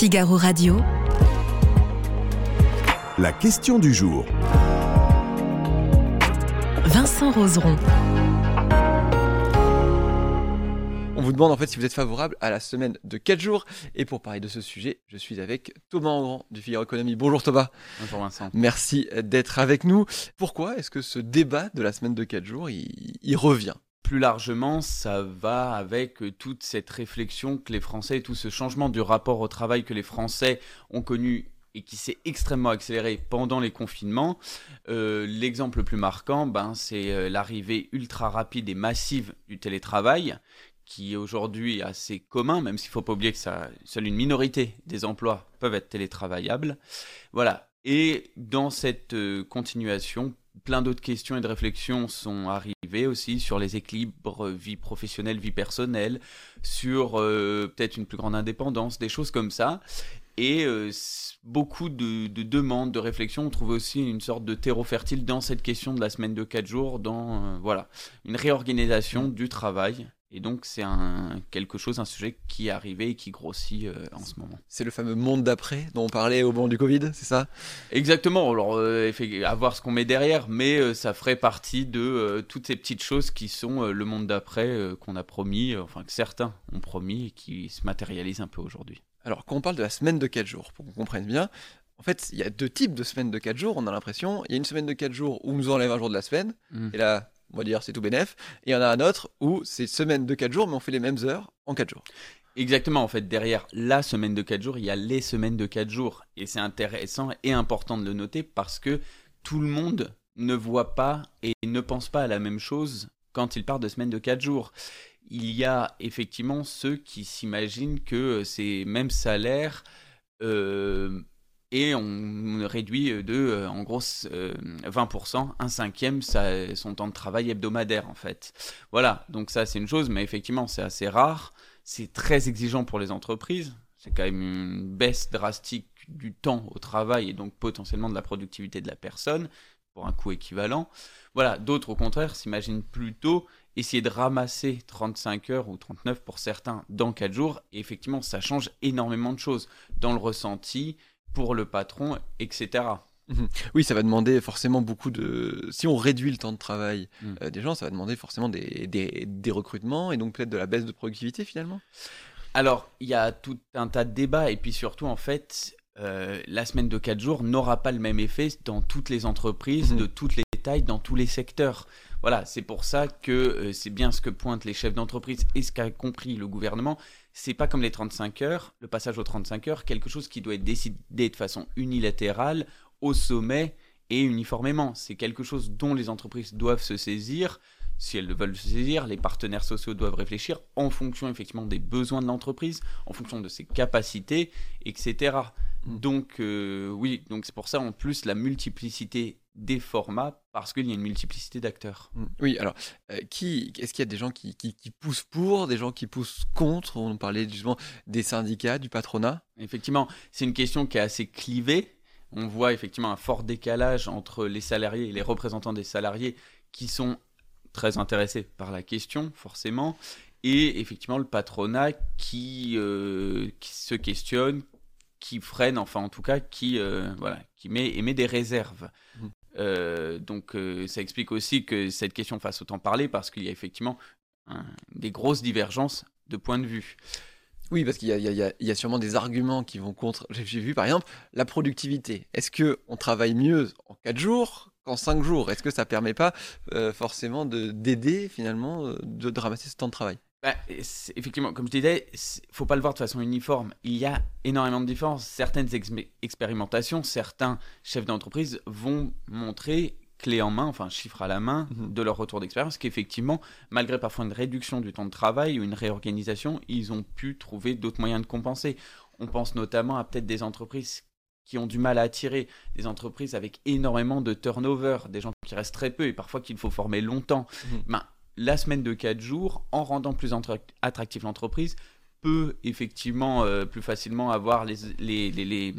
Figaro Radio. La question du jour. Vincent Roseron. On vous demande en fait si vous êtes favorable à la semaine de 4 jours. Et pour parler de ce sujet, je suis avec Thomas Engrand du Figaro Économie. Bonjour Thomas. Bonjour Vincent. Merci d'être avec nous. Pourquoi est-ce que ce débat de la semaine de 4 jours, il, il revient? Plus largement, ça va avec toute cette réflexion que les Français, tout ce changement du rapport au travail que les Français ont connu et qui s'est extrêmement accéléré pendant les confinements. Euh, l'exemple le plus marquant, ben, c'est euh, l'arrivée ultra rapide et massive du télétravail, qui est aujourd'hui assez commun, même s'il ne faut pas oublier que ça, seule une minorité des emplois peuvent être télétravaillables. Voilà. Et dans cette euh, continuation, plein d'autres questions et de réflexions sont arrivées aussi sur les équilibres vie professionnelle, vie personnelle, sur euh, peut-être une plus grande indépendance, des choses comme ça. Et euh, beaucoup de, demandes, de réflexions, on trouve aussi une sorte de terreau fertile dans cette question de la semaine de 4 jours, dans euh, voilà, une réorganisation du travail et donc c'est un quelque chose, un sujet qui est arrivé et qui grossit euh, en ce moment. C'est le fameux monde d'après dont on parlait au moment du Covid, c'est ça? Exactement. Alors euh, à voir ce qu'on met derrière, mais euh, ça ferait partie de toutes ces petites choses qui sont le monde d'après qu'on a promis, enfin que certains ont promis et qui se matérialisent un peu aujourd'hui. Alors quand on parle de la semaine de 4 jours, pour qu'on comprenne bien, en fait, il y a deux types de semaines de 4 jours, on a l'impression. Il y a une semaine de 4 jours où on nous enlève un jour de la semaine, mmh. et là, on va dire c'est tout bénef. Et il y en a un autre où c'est semaine de 4 jours, mais on fait les mêmes heures en 4 jours. Exactement, en fait, derrière la semaine de 4 jours, il y a les semaines de 4 jours. Et c'est intéressant et important de le noter parce que tout le monde ne voit pas et ne pense pas à la même chose quand il part de semaine de 4 jours. Il y a effectivement ceux qui s'imaginent que ces mêmes salaires euh, et on réduit de, euh, en gros, 20%, euh, un cinquième son temps de travail hebdomadaire, en fait. Voilà, donc ça, c'est une chose, mais effectivement, c'est assez rare. C'est très exigeant pour les entreprises. C'est quand même une baisse drastique du temps au travail et donc potentiellement de la productivité de la personne pour un coût équivalent. Voilà, d'autres, au contraire, s'imaginent plutôt essayer de ramasser 35 heures ou 39 pour certains dans 4 jours. Et effectivement, ça change énormément de choses dans le ressenti, pour le patron, etc. Mhm. Oui, ça va demander forcément beaucoup de... Si on réduit le temps de travail mm. euh, des gens, ça va demander forcément des, des, recrutements et donc peut-être de la baisse de productivité finalement Alors, il y a tout un tas de débats et puis surtout, en fait, euh, la semaine de 4 jours n'aura pas le même effet dans toutes les entreprises, mhm. de toutes les tailles, dans tous les secteurs. Voilà, c'est pour ça que euh, c'est bien ce que pointent les chefs d'entreprise et ce qu'a compris le gouvernement. C'est pas comme les 35 heures, le passage aux 35 heures, quelque chose qui doit être décidé de façon unilatérale, au sommet et uniformément. C'est quelque chose dont les entreprises doivent se saisir. Si elles veulent se saisir, les partenaires sociaux doivent réfléchir en fonction effectivement des besoins de l'entreprise, en fonction de ses capacités, etc. Mm. Donc euh, oui, donc c'est pour ça en plus la multiplicité des formats parce qu'il y a une multiplicité d'acteurs. Mm. Oui, alors, euh, qui, est-ce qu'il y a des gens qui, qui, poussent pour, des gens qui poussent contre? On parlait justement des syndicats, du patronat. Effectivement, c'est une question qui est assez clivée. On voit effectivement un fort décalage entre les salariés et les représentants des salariés qui sont très intéressés par la question, forcément, et effectivement le patronat qui, euh, qui se questionne, qui freine, enfin en tout cas qui, euh, voilà, qui met, émet des réserves. Mmh. Euh, donc euh, ça explique aussi que cette question fasse autant parler parce qu'il y a effectivement des grosses divergences de point de vue. Oui, parce qu'il y, a sûrement des arguments qui vont contre. J'ai vu par exemple la productivité. Est-ce que on travaille mieux en 4 jours qu'en 5 jours? Est-ce que ça permet pas forcément d'aider finalement de ramasser ce temps de travail? Bah, effectivement, comme je disais, faut pas le voir de façon uniforme. Il y a énormément de différences. Certaines expérimentations, certains chefs d'entreprise vont montrer clé en main, enfin chiffre à la main, mhm. de leur retour d'expérience, qu'effectivement, malgré parfois une réduction du temps de travail ou une réorganisation, ils ont pu trouver d'autres moyens de compenser. On pense notamment à peut-être des entreprises qui ont du mal à attirer, des entreprises avec énormément de turnover, des gens qui restent très peu et parfois qu'il faut former longtemps. Mhm. Ben, la semaine de 4 jours, en rendant plus attractive l'entreprise, peut effectivement euh, plus facilement avoir les,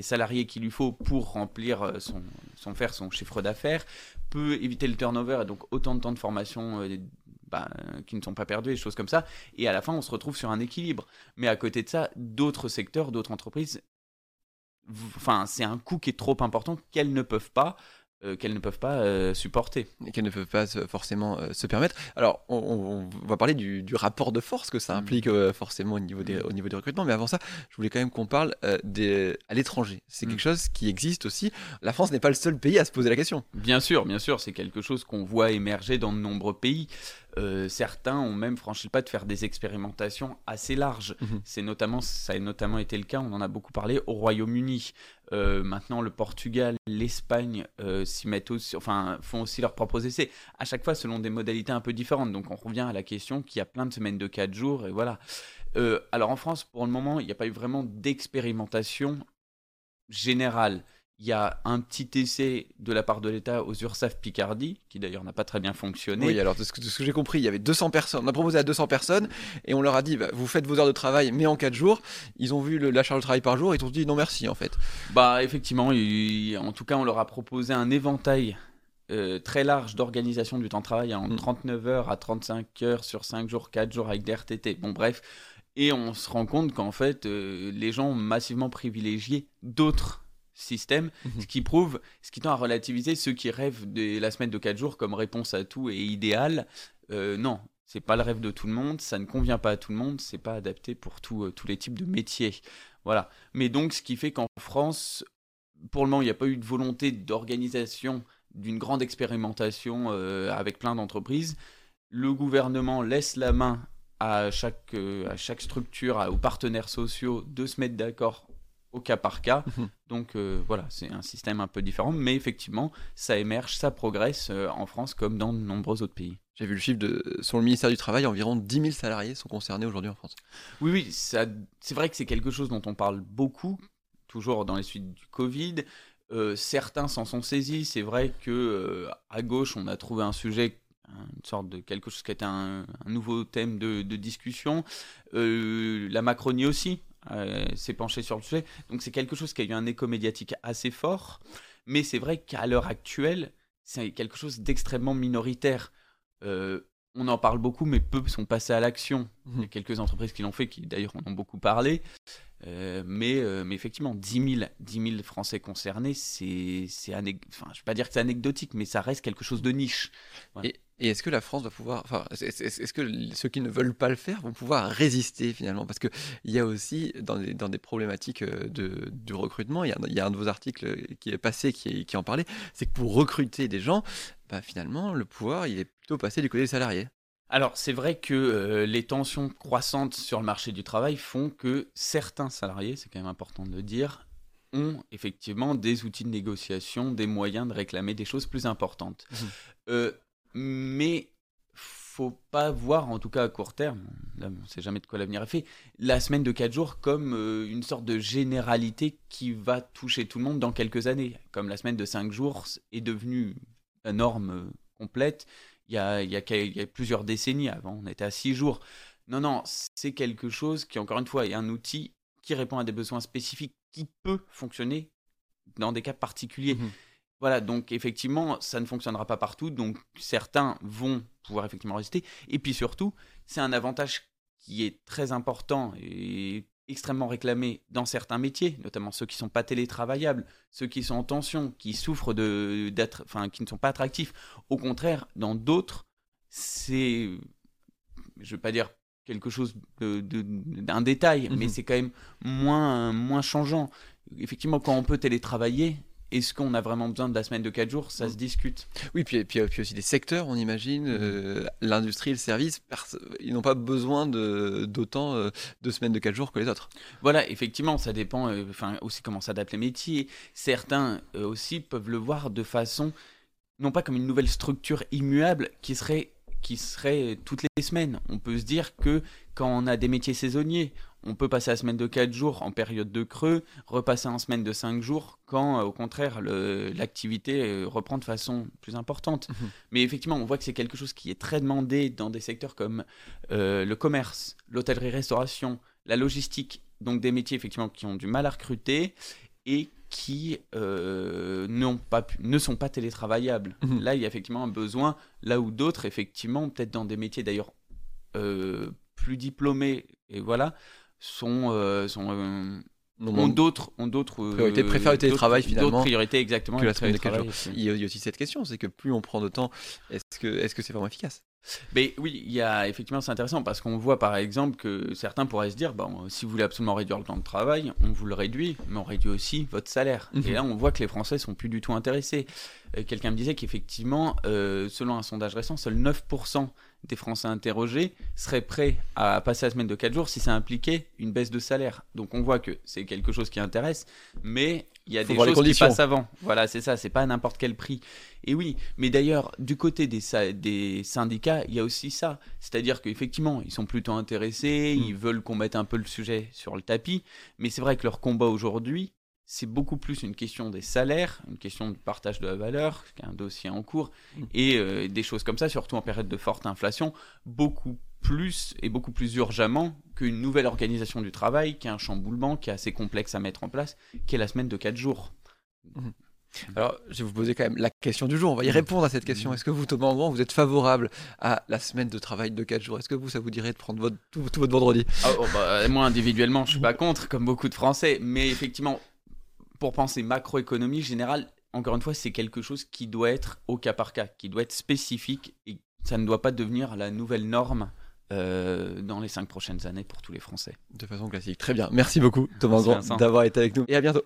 salariés qu'il lui faut pour remplir euh, son, son faire son chiffre d'affaires, peut éviter le turnover et donc autant de temps de formation euh, bah, qui ne sont pas perdus, des choses comme ça. Et à la fin, on se retrouve sur un équilibre. Mais à côté de ça, d'autres secteurs, d'autres entreprises, enfin, c'est un coût qui est trop important qu'elles ne peuvent pas euh, qu'elles ne peuvent pas euh, supporter. Et qu'elles ne peuvent pas forcément euh, se permettre. Alors, on, va parler du, rapport de force que ça mm. implique forcément au niveau, des, au niveau des recrutements. Mais avant ça, je voulais quand même qu'on parle des, à l'étranger. C'est quelque mm. chose qui existe aussi. La France n'est pas le seul pays à se poser la question. Bien sûr, bien sûr. C'est quelque chose qu'on voit émerger dans de nombreux pays. Euh, certains ont même franchi le pas de faire des expérimentations assez larges. Mhm. C'est notamment, ça a notamment été le cas, on en a beaucoup parlé, au Royaume-Uni. Euh, maintenant, le Portugal, l'Espagne euh, s'y mettent aussi, enfin, font aussi leurs propres essais. À chaque fois, selon des modalités un peu différentes. Donc, on revient à la question qu'il y a plein de semaines de 4 jours, et voilà. alors, en France, pour le moment, il n'y a pas eu vraiment d'expérimentation générale. Il y a un petit essai de la part de l'État aux URSAF Picardie, qui d'ailleurs n'a pas très bien fonctionné. Oui, alors de ce que, j'ai compris, il y avait 200 personnes. On a proposé à 200 personnes et on leur a dit bah, vous faites vos heures de travail, mais en 4 jours. Ils ont vu le, la charge de travail par jour et ils ont dit non merci en fait. Bah effectivement, en tout cas, on leur a proposé un éventail euh, très large d'organisation du temps de travail en 39 mm. heures à 35 heures sur 5 jours, 4 jours avec des RTT. Bon, bref. Et on se rend compte qu'en fait, euh, les gens ont massivement privilégié d'autres système, mhm. ce qui prouve, ce qui tend à relativiser ceux qui rêvent de la semaine de 4 jours comme réponse à tout et idéal. Euh, non, c'est pas le rêve de tout le monde, ça ne convient pas à tout le monde, c'est pas adapté pour euh, tous les types de métiers. Voilà. Mais donc, ce qui fait qu'en France, pour le moment, il n'y a pas eu de volonté d'organisation d'une grande expérimentation euh, avec plein d'entreprises. Le gouvernement laisse la main à chaque, à chaque structure, aux partenaires sociaux de se mettre d'accord au cas par cas. Mhm. Donc euh, voilà, c'est un système un peu différent, mais effectivement, ça émerge, ça progresse euh, en France comme dans de nombreux autres pays. J'ai vu le chiffre de, sur le ministère du Travail, environ 10 000 salariés sont concernés aujourd'hui en France. Oui, oui, c'est vrai que c'est quelque chose dont on parle beaucoup, toujours dans les suites du Covid. Euh, certains s'en sont saisis. C'est vrai que à gauche, on a trouvé un sujet une sorte de quelque chose qui était un, un nouveau thème de, de discussion. la Macronie aussi euh, s'est penché sur le sujet. Donc c'est quelque chose qui a eu un écho médiatique assez fort. Mais c'est vrai qu'à l'heure actuelle, c'est quelque chose d'extrêmement minoritaire. Euh, on en parle beaucoup, mais peu sont passés à l'action. Il y a quelques entreprises qui l'ont fait, qui d'ailleurs en ont beaucoup parlé. Euh, mais, mais, effectivement, 10 000, 10 000 Français concernés, c'est, enfin, je ne vais pas dire que c'est anecdotique, mais ça reste quelque chose de niche. Et est-ce que la France va pouvoir, enfin, est-ce que ceux qui ne veulent pas le faire vont pouvoir résister finalement? Parce qu'il y a aussi dans des, dans des problématiques euh, de, du recrutement, il y, a, un de vos articles qui est passé qui, qui en parlait, c'est que pour recruter des gens, bah, finalement, le pouvoir, il est plutôt passé du côté des salariés. Alors, c'est vrai que euh, les tensions croissantes sur le marché du travail font que certains salariés, c'est quand même important de le dire, ont effectivement des outils de négociation, des moyens de réclamer des choses plus importantes. Mmh. Euh, mais faut pas voir, en tout cas à court terme, on ne sait jamais de quoi l'avenir est fait, la semaine de 4 jours comme euh, une sorte de généralité qui va toucher tout le monde dans quelques années. Comme la semaine de 5 jours est devenue la norme euh, complète il y, a, il, y a, plusieurs décennies. Avant, on était à 6 jours. Non, non, c'est quelque chose qui, encore une fois, est un outil qui répond à des besoins spécifiques qui peut fonctionner dans des cas particuliers. Mmh voilà, donc effectivement, ça ne fonctionnera pas partout, donc certains vont pouvoir effectivement résister. Et puis surtout, c'est un avantage qui est très important et extrêmement réclamé dans certains métiers, notamment ceux qui ne sont pas télétravaillables, ceux qui sont en tension, qui souffrent de, d'être, enfin, qui ne sont pas attractifs. Au contraire, dans d'autres, c'est, je ne veux pas dire quelque chose de, d'un détail, mais mhm. c'est quand même moins, moins changeant. Effectivement, quand on peut télétravailler, est-ce qu'on a vraiment besoin de la semaine de 4 jours? Ça se discute. Oui, puis, puis, puis aussi des secteurs, on imagine, mm. euh, l'industrie, le service, ils n'ont pas besoin d'autant de, de, semaines de 4 jours que les autres. Voilà, effectivement, ça dépend euh, enfin aussi comment s'adaptent les métiers. Certains euh, aussi peuvent le voir de façon, non pas comme une nouvelle structure immuable qui serait qui serait toutes les semaines. On peut se dire que quand on a des métiers saisonniers, on peut passer la semaine de 4 jours en période de creux, repasser en semaine de 5 jours quand, euh, au contraire, l'activité euh, reprend de façon plus importante. Mhm. Mais effectivement, on voit que c'est quelque chose qui est très demandé dans des secteurs comme euh, le commerce, l'hôtellerie-restauration, la logistique, donc des métiers effectivement qui ont du mal à recruter et qui euh, pas pu- ne sont pas télétravaillables. Mhm. Là, il y a effectivement un besoin, là où d'autres, effectivement, peut-être dans des métiers d'ailleurs euh, plus diplômés, et voilà, sont, euh, sont, euh, ont d'autres ont d'autres euh, Priorités, préfèrent le télétravail, finalement, d'autres priorités exactement que la le semaine de quatre télétravail, jours. c'est- Il y, a, aussi cette question, c'est que plus on prend de temps, est-ce que est-ce que c'est vraiment efficace? Mais oui, il y a effectivement c'est intéressant parce qu'on voit par exemple que certains pourraient se dire bon si vous voulez absolument réduire le temps de travail, on vous le réduit, mais on réduit aussi votre salaire. Mhm. Et là on voit que les Français sont plus du tout intéressés. Quelqu'un me disait qu'effectivement, euh, selon un sondage récent, seuls 9% des Français interrogés seraient prêts à passer la semaine de 4 jours si ça impliquait une baisse de salaire. Donc on voit que c'est quelque chose qui intéresse, mais il y a Faut des choses qui passent avant. Voilà, c'est ça, c'est pas à n'importe quel prix. Et oui, mais d'ailleurs, du côté des, syndicats, il y a aussi ça. C'est-à-dire qu'effectivement, ils sont plutôt intéressés, Mm. ils veulent qu'on mette un peu le sujet sur le tapis, mais c'est vrai que leur combat aujourd'hui, c'est beaucoup plus une question des salaires, une question de partage de la valeur, qui est un dossier en cours, Mm. et euh, des choses comme ça, surtout en période de forte inflation, beaucoup plus et beaucoup plus urgemment qu'une nouvelle organisation du travail, qui est un chamboulement, qui est assez complexe à mettre en place, qui est la semaine de 4 jours. Alors, je vais vous poser quand même la question du jour. On va y répondre à cette question. Est-ce que vous, Thomas Engrand, vous êtes favorable à la semaine de travail de 4 jours? Est-ce que vous, ça vous dirait de prendre votre, tout, tout votre vendredi? Ah, oh, bah, moi, individuellement, je suis pas contre, comme beaucoup de Français. Mais effectivement, pour penser macroéconomie générale, encore une fois, c'est quelque chose qui doit être au cas par cas, qui doit être spécifique et ça ne doit pas devenir la nouvelle norme euh, dans les cinq prochaines années pour tous les Français. De façon classique. Très bien. Merci beaucoup, Thomas Vincent. d'avoir été avec nous. Et à bientôt.